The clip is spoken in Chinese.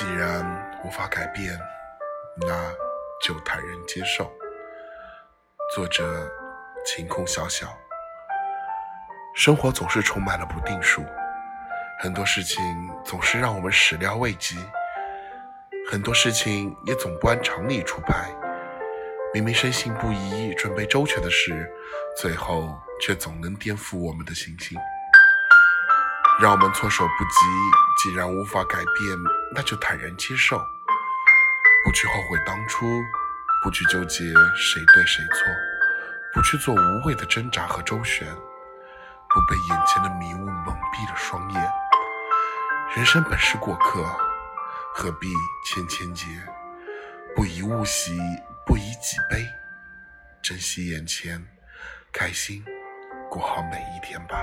既然无法改变，那就坦然接受。作者：晴空小小。生活总是充满了不定数，很多事情总是让我们始料未及，很多事情也总不按常理出牌。明明深信不疑、准备周全的事，最后却总能颠覆我们的信心。让我们措手不及。既然无法改变，那就坦然接受，不去后悔当初，不去纠结谁对谁错，不去做无谓的挣扎和周旋，不被眼前的迷雾蒙蔽了双眼。人生本是过客，何必千千结？不以物喜，不以己悲，珍惜眼前，开心过好每一天吧。